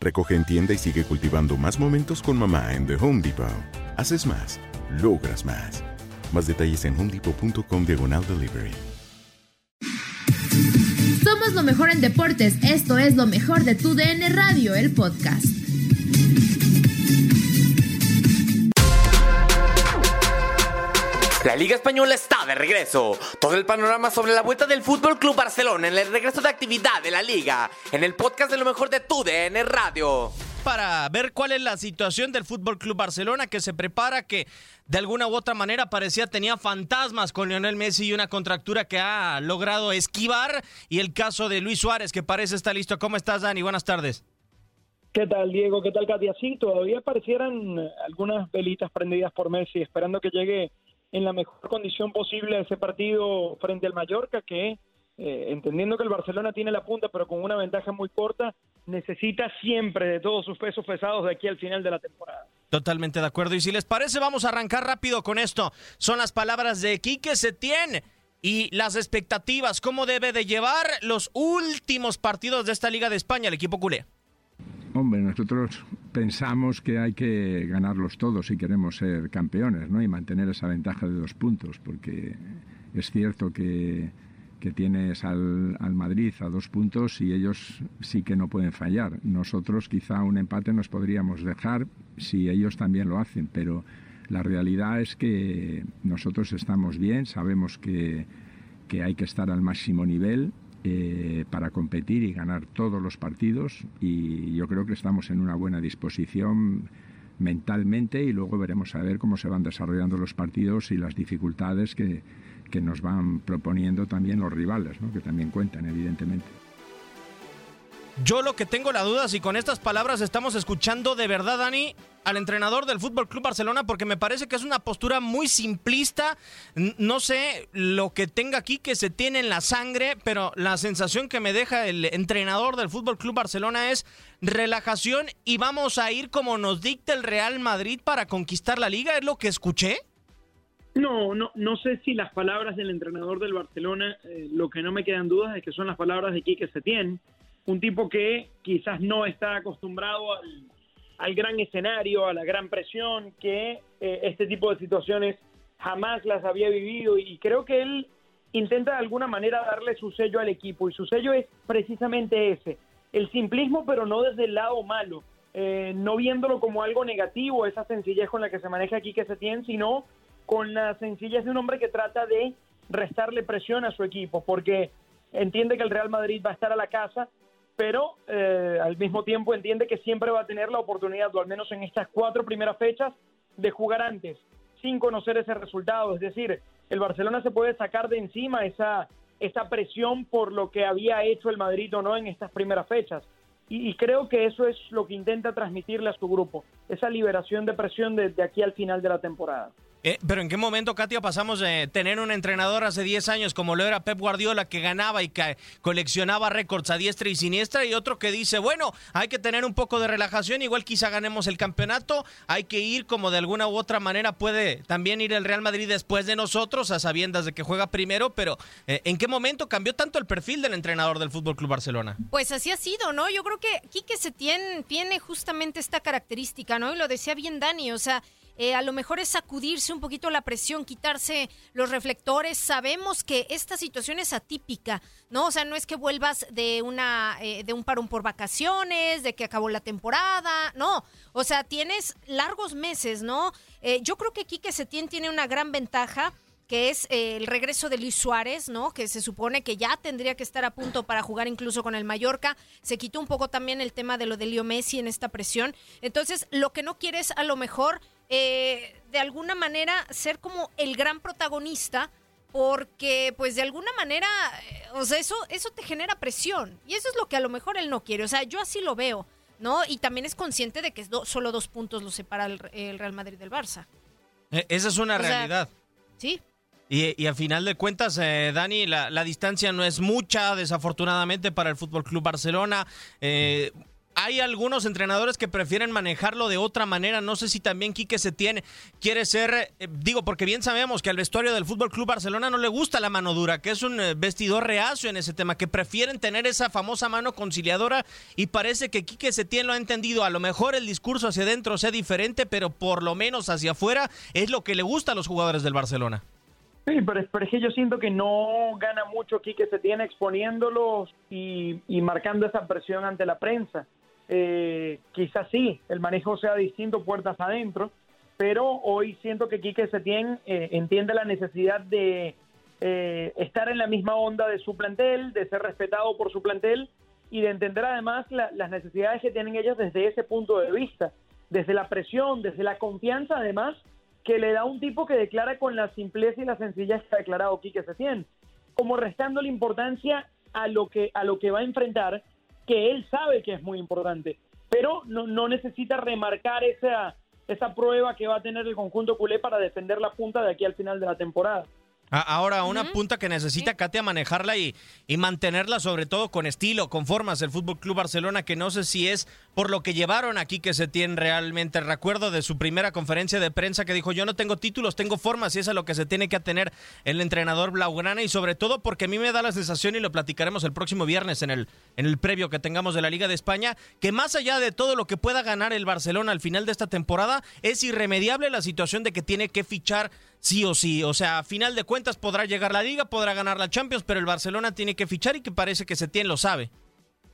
Recoge en tienda y sigue cultivando más momentos con mamá en The Home Depot. Haces más, logras más. Más detalles en homedepot.com diagonal delivery. Somos lo mejor en deportes. Esto es lo mejor de tu DN Radio, el podcast. La Liga Española está de regreso. Todo el panorama sobre la vuelta del Fútbol Club Barcelona en el regreso de actividad de la Liga en el podcast de lo mejor de tu DN Radio. Para ver cuál es la situación del Fútbol Club Barcelona que se prepara, que de alguna u otra manera parecía tenía fantasmas con Lionel Messi y una contractura que ha logrado esquivar. Y el caso de Luis Suárez, que parece estar listo. ¿Cómo estás, Dani? Buenas tardes. ¿Qué tal, Diego? ¿Qué tal, Katia? Sí, todavía parecieran algunas velitas prendidas por Messi, esperando que llegue en la mejor condición posible a ese partido frente al Mallorca, que eh, entendiendo que el Barcelona tiene la punta, pero con una ventaja muy corta, necesita siempre de todos sus pesos pesados de aquí al final de la temporada. Totalmente de acuerdo. Y si les parece, vamos a arrancar rápido con esto. Son las palabras de Quique Setién y las expectativas. ¿Cómo debe de llevar los últimos partidos de esta Liga de España el equipo culé? Hombre, nosotros pensamos que hay que ganarlos todos si queremos ser campeones, ¿no? Y mantener esa ventaja de dos puntos, porque es cierto que, que tienes al, al, Madrid a dos puntos y ellos sí que no pueden fallar. Nosotros quizá un empate nos podríamos dejar si ellos también lo hacen, pero la realidad es que nosotros estamos bien, sabemos que, que hay que estar al máximo nivel eh, para competir y ganar todos los partidos y yo creo que estamos en una buena disposición mentalmente y luego veremos a ver cómo se van desarrollando los partidos y las dificultades que, que nos van proponiendo también los rivales, ¿no? que también cuentan evidentemente. Yo lo que tengo la duda si con estas palabras estamos escuchando de verdad, Dani, al entrenador del Fútbol Club Barcelona, porque me parece que es una postura muy simplista. No sé lo que tenga aquí que se tiene en la sangre, pero la sensación que me deja el entrenador del Fútbol Club Barcelona es relajación y vamos a ir como nos dicta el Real Madrid para conquistar la liga. ¿Es lo que escuché? No, no, no sé si las palabras del entrenador del Barcelona, eh, lo que no me quedan dudas es que son las palabras de Quique Setién un tipo que quizás no está acostumbrado al, gran escenario, a la gran presión, que eh, este tipo de situaciones jamás las había vivido y creo que él intenta de alguna manera darle su sello al equipo y su sello es precisamente ese, el simplismo pero no desde el lado malo, eh, no viéndolo como algo negativo, esa sencillez con la que se maneja aquí que se tiene, sino con la sencillez de un hombre que trata de restarle presión a su equipo, porque entiende que el Real Madrid va a estar a la casa, pero eh, al mismo tiempo entiende que siempre va a tener la oportunidad, o al menos en estas cuatro primeras fechas, de jugar antes, sin conocer ese resultado. Es decir, el Barcelona se puede sacar de encima esa esa presión por lo que había hecho el Madrid o no en estas primeras fechas. Y, creo que eso es lo que intenta transmitirle a su grupo, esa liberación de presión desde aquí al final de la temporada. Eh, pero ¿en qué momento, Katia, pasamos de tener un entrenador hace 10 años como lo era Pep Guardiola, que ganaba y que coleccionaba récords a diestra y siniestra, y otro que dice, bueno, hay que tener un poco de relajación, igual quizá ganemos el campeonato, hay que ir como de alguna u otra manera puede también ir el Real Madrid después de nosotros, a sabiendas de que juega primero, pero eh, ¿en qué momento cambió tanto el perfil del entrenador del Fútbol Club Barcelona? Pues así ha sido, ¿no? Yo creo que Quique Setién tiene justamente esta característica, ¿no? Y lo decía bien Dani, o sea, eh, a lo mejor es sacudirse un poquito la presión, quitarse los reflectores. Sabemos que esta situación es atípica, ¿no? O sea, no es que vuelvas de una eh, de un parón por vacaciones, de que acabó la temporada, no. O sea, tienes largos meses, ¿no? Eh, yo creo que Quique Setién tiene una gran ventaja que es el regreso de Luis Suárez, ¿no? Que se supone que ya tendría que estar a punto para jugar incluso con el Mallorca. Se quitó un poco también el tema de lo de Leo Messi en esta presión. Entonces, lo que no quiere es a lo mejor eh, de alguna manera ser como el gran protagonista porque pues de alguna manera, eh, o sea, eso, eso te genera presión y eso es lo que a lo mejor él no quiere, o sea, yo así lo veo, ¿no? Y también es consciente de que solo dos puntos lo separa el, Real Madrid del Barça. Eh, esa es una realidad. sí. Y, y, a final de cuentas, Dani, la, la, distancia no es mucha, desafortunadamente, para el Fútbol Club Barcelona. Eh, hay algunos entrenadores que prefieren manejarlo de otra manera. No sé si también Quique Setién quiere ser, eh, digo, porque bien sabemos que al vestuario del Fútbol Club Barcelona no le gusta la mano dura, que es un eh, vestidor reacio en ese tema, que prefieren tener esa famosa mano conciliadora y parece que Quique Setién lo ha entendido. A lo mejor el discurso hacia adentro sea diferente, pero por lo menos hacia afuera es lo que le gusta a los jugadores del Barcelona. Sí, pero, es que yo siento que no gana mucho Quique Setién exponiéndolos y, y marcando esa presión ante la prensa eh, quizás sí, el manejo sea distinto puertas adentro, pero hoy siento que Quique Setién eh, entiende la necesidad de eh, estar en la misma onda de su plantel, de ser respetado por su plantel y de entender además las necesidades que tienen ellos desde ese punto de vista, desde la presión, desde la confianza además que le da un tipo que declara con la simpleza y la sencillez que ha declarado Quique Setién, como restando la importancia a lo que a lo que va a enfrentar que él sabe que es muy importante, pero no, no necesita remarcar esa, esa prueba que va a tener el conjunto culé para defender la punta de aquí al final de la temporada. Ahora, una punta que necesita Katia manejarla y, y, mantenerla, sobre todo con estilo, con formas, el Fútbol Club Barcelona, que no sé si es por lo que llevaron aquí que se tiene realmente. Recuerdo de su primera conferencia de prensa que dijo: Yo no tengo títulos, tengo formas, y eso es lo que se tiene que atener el entrenador Blaugrana, y sobre todo porque a mí me da la sensación, y lo platicaremos el próximo viernes en el, en el previo que tengamos de la Liga de España, que más allá de todo lo que pueda ganar el Barcelona al final de esta temporada, es irremediable la situación de que tiene que fichar sí o sí. O sea, a final de cuentas podrá llegar la liga, podrá ganar la Champions, pero el Barcelona tiene que fichar y que parece que Setién lo sabe.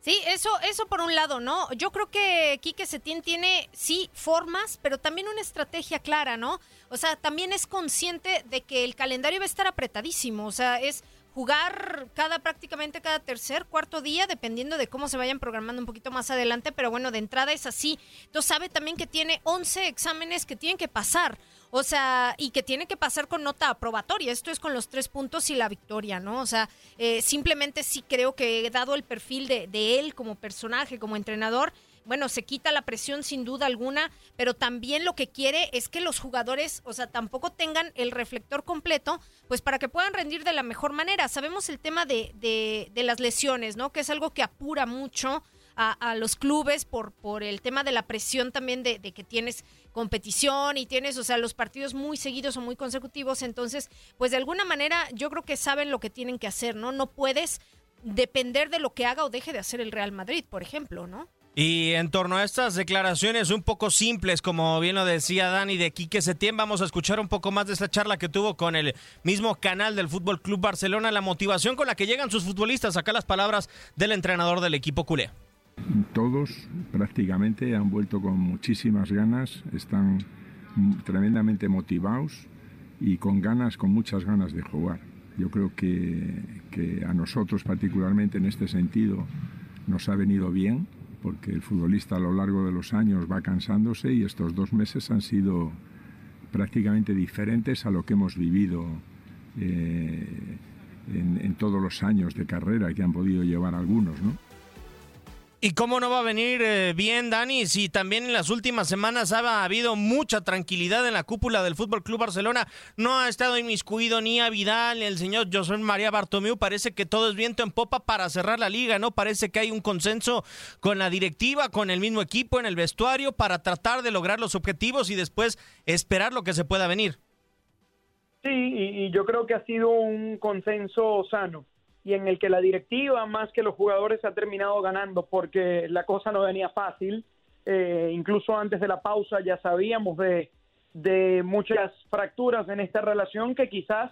Sí, eso, eso por un lado, ¿no? Yo creo que Quique Setién tiene, sí, formas, pero también una estrategia clara, ¿no? O sea, también es consciente de que el calendario va a estar apretadísimo, o sea, es jugar cada prácticamente cada tercer, cuarto día, dependiendo de cómo se vayan programando un poquito más adelante, pero bueno, de entrada es así. Entonces sabe también que tiene 11 exámenes que tienen que pasar, o sea, y que tiene que pasar con nota aprobatoria. Esto es con los tres puntos y la victoria, ¿no? O sea, eh, simplemente sí creo que dado el perfil de, de él como personaje, como entrenador, bueno, se quita la presión sin duda alguna, pero también lo que quiere es que los jugadores, o sea, tampoco tengan el reflector completo, pues para que puedan rendir de la mejor manera. Sabemos el tema de, de, las lesiones, ¿no? Que es algo que apura mucho a, los clubes por, por el tema de la presión también de, que tienes competición y tienes, o sea, los partidos muy seguidos o muy consecutivos. Entonces, pues de alguna manera yo creo que saben lo que tienen que hacer, ¿no? No puedes depender de lo que haga o deje de hacer el Real Madrid, por ejemplo, ¿no? Y en torno a estas declaraciones un poco simples, como bien lo decía Dani de Quique Setién, vamos a escuchar un poco más de esta charla que tuvo con el mismo canal del Fútbol Club Barcelona, la motivación con la que llegan sus futbolistas. Acá las palabras del entrenador del equipo culé. Todos prácticamente han vuelto con muchísimas ganas, están tremendamente motivados y con ganas, con muchas ganas de jugar. Yo creo que, a nosotros particularmente en este sentido nos ha venido bien porque el futbolista a lo largo de los años va cansándose y estos dos meses han sido prácticamente diferentes a lo que hemos vivido eh, en, en todos los años de carrera que han podido llevar algunos, ¿no? ¿Y cómo no va a venir eh, bien, Dani, si también en las últimas semanas ha habido mucha tranquilidad en la cúpula del Fútbol Club Barcelona? No ha estado inmiscuido ni a Vidal ni el señor José María Bartomeu. Parece que todo es viento en popa para cerrar la liga, ¿no? Parece que hay un consenso con la directiva, con el mismo equipo en el vestuario para tratar de lograr los objetivos y después esperar lo que se pueda venir. Sí, y yo creo que ha sido un consenso sano y en el que la directiva más que los jugadores ha terminado ganando porque la cosa no venía fácil. Eh, incluso antes de la pausa ya sabíamos de, de muchas fracturas en esta relación que quizás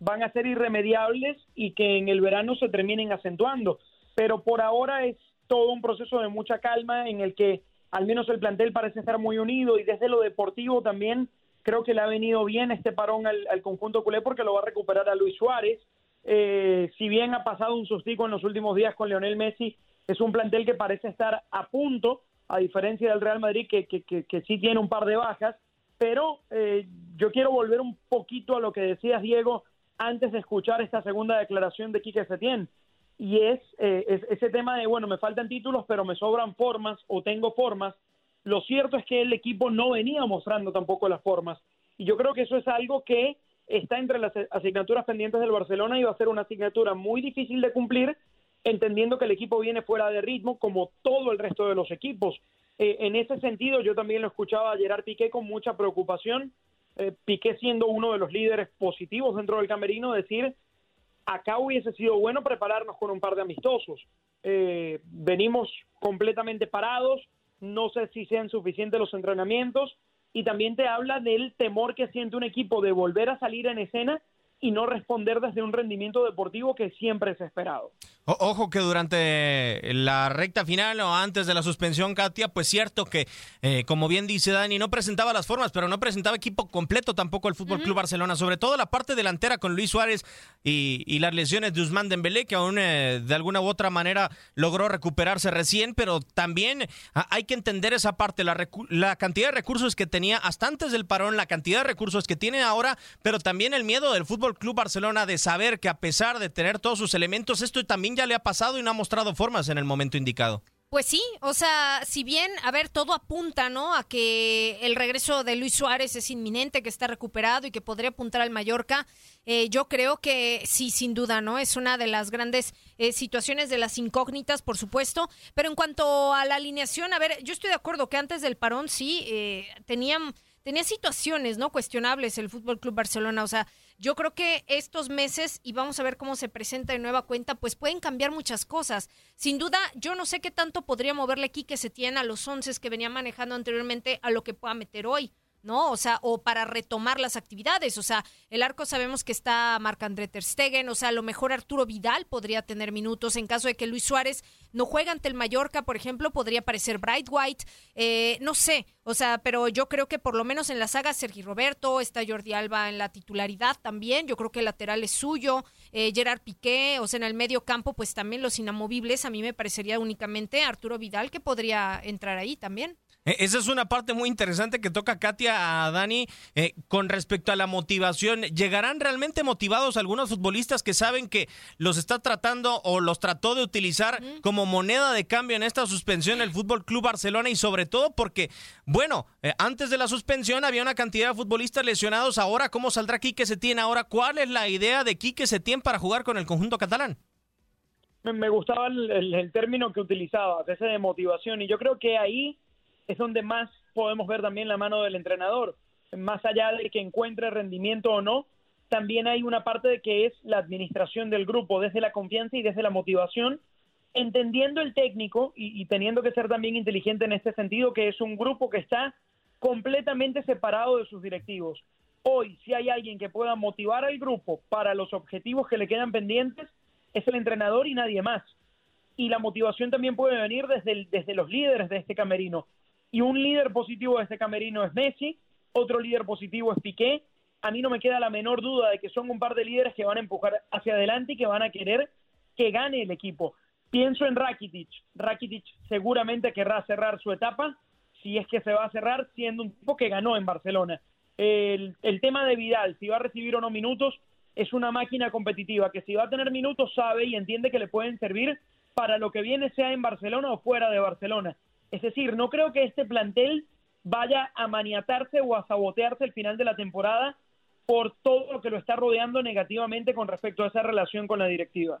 van a ser irremediables y que en el verano se terminen acentuando. Pero por ahora es todo un proceso de mucha calma en el que al menos el plantel parece estar muy unido y desde lo deportivo también creo que le ha venido bien este parón al, al conjunto culé porque lo va a recuperar a Luis Suárez, eh, si bien ha pasado un sustico en los últimos días con Lionel Messi, es un plantel que parece estar a punto, a diferencia del Real Madrid, que, que, sí tiene un par de bajas. Pero eh, yo quiero volver un poquito a lo que decías, Diego, antes de escuchar esta segunda declaración de Quique Setién. Y es, eh, es ese tema de, bueno, me faltan títulos, pero me sobran formas o tengo formas. Lo cierto es que el equipo no venía mostrando tampoco las formas. Y yo creo que eso es algo que está entre las asignaturas pendientes del Barcelona y va a ser una asignatura muy difícil de cumplir, entendiendo que el equipo viene fuera de ritmo como todo el resto de los equipos. Eh, en ese sentido, yo también lo escuchaba a Gerard Piqué con mucha preocupación. Eh, Piqué siendo uno de los líderes positivos dentro del camerino, decir, acá hubiese sido bueno prepararnos con un par de amistosos. Eh, venimos completamente parados, no sé si sean suficientes los entrenamientos, y también te habla del temor que siente un equipo de volver a salir en escena y no responder desde un rendimiento deportivo que siempre es esperado. ojo que durante la recta final o antes de la suspensión, Katia, pues cierto que, eh, como bien dice Dani, no presentaba las formas, pero no presentaba equipo completo tampoco el Fútbol Club Barcelona, sobre todo la parte delantera con Luis Suárez y, las lesiones de Usman Dembélé, que aún eh, de alguna u otra manera logró recuperarse recién, pero también hay que entender esa parte, la, la cantidad de recursos que tenía hasta antes del parón, la cantidad de recursos que tiene ahora, pero también el miedo del fútbol Club Barcelona de saber que a pesar de tener todos sus elementos, esto también ya le ha pasado y no ha mostrado formas en el momento indicado. Pues sí, o sea, si bien, a ver, todo apunta, ¿no? A que el regreso de Luis Suárez es inminente, que está recuperado y que podría apuntar al Mallorca, eh, yo creo que sí, sin duda, ¿no? Es una de las grandes eh, situaciones de las incógnitas, por supuesto. Pero en cuanto a la alineación, a ver, yo estoy de acuerdo que antes del parón sí eh, tenían tenía situaciones, ¿no? Cuestionables el Fútbol Club Barcelona. O sea, yo creo que estos meses, y vamos a ver cómo se presenta de nueva cuenta, pues pueden cambiar muchas cosas. Sin duda, yo no sé qué tanto podría moverle aquí que se tiene a los once que venía manejando anteriormente a lo que pueda meter hoy. ¿No? O sea, o para retomar las actividades. O sea, el arco sabemos que está Marc-André Ter Stegen, o sea, a lo mejor Arturo Vidal podría tener minutos en caso de que Luis Suárez no juegue ante el Mallorca, por ejemplo, podría aparecer Bright White, eh, no sé, o sea, pero yo creo que por lo menos en la saga Sergi Roberto, está Jordi Alba en la titularidad también, yo creo que el lateral es suyo, eh, Gerard Piqué, o sea, en el medio campo, pues también los inamovibles, a mí me parecería únicamente Arturo Vidal que podría entrar ahí también. E, esa es una parte muy interesante que toca Katia a Dani eh, con respecto a la motivación. ¿Llegarán realmente motivados algunos futbolistas que saben que los está tratando o los trató de utilizar como moneda de cambio en esta suspensión el Fútbol Club Barcelona y sobre todo porque, bueno, eh, antes de la suspensión había una cantidad de futbolistas lesionados. Ahora, ¿cómo saldrá Quique Setién? Ahora, ¿cuál es la idea de Quique Setién para jugar con el conjunto catalán? Me, gustaba el, el término que utilizaba, ese de motivación, y yo creo que ahí es donde más podemos ver también la mano del entrenador. Más allá de que encuentre rendimiento o no, también hay una parte de que es la administración del grupo, desde la confianza y desde la motivación, entendiendo el técnico y teniendo que ser también inteligente en este sentido, que es un grupo que está completamente separado de sus directivos. Hoy, si hay alguien que pueda motivar al grupo para los objetivos que le quedan pendientes, es el entrenador y nadie más. Y la motivación también puede venir desde, desde los líderes de este camerino. Y un líder positivo de este camerino es Messi, otro líder positivo es Piqué. A mí no me queda la menor duda de que son un par de líderes que van a empujar hacia adelante y que van a querer que gane el equipo. Pienso en Rakitic. Rakitic seguramente querrá cerrar su etapa, si es que se va a cerrar, siendo un tipo que ganó en Barcelona. El, el tema de Vidal, si va a recibir o no minutos, es una máquina competitiva que si va a tener minutos sabe y entiende que le pueden servir para lo que viene sea en Barcelona o fuera de Barcelona. Es decir, no creo que este plantel vaya a maniatarse o a sabotearse el final de la temporada por todo lo que lo está rodeando negativamente con respecto a esa relación con la directiva.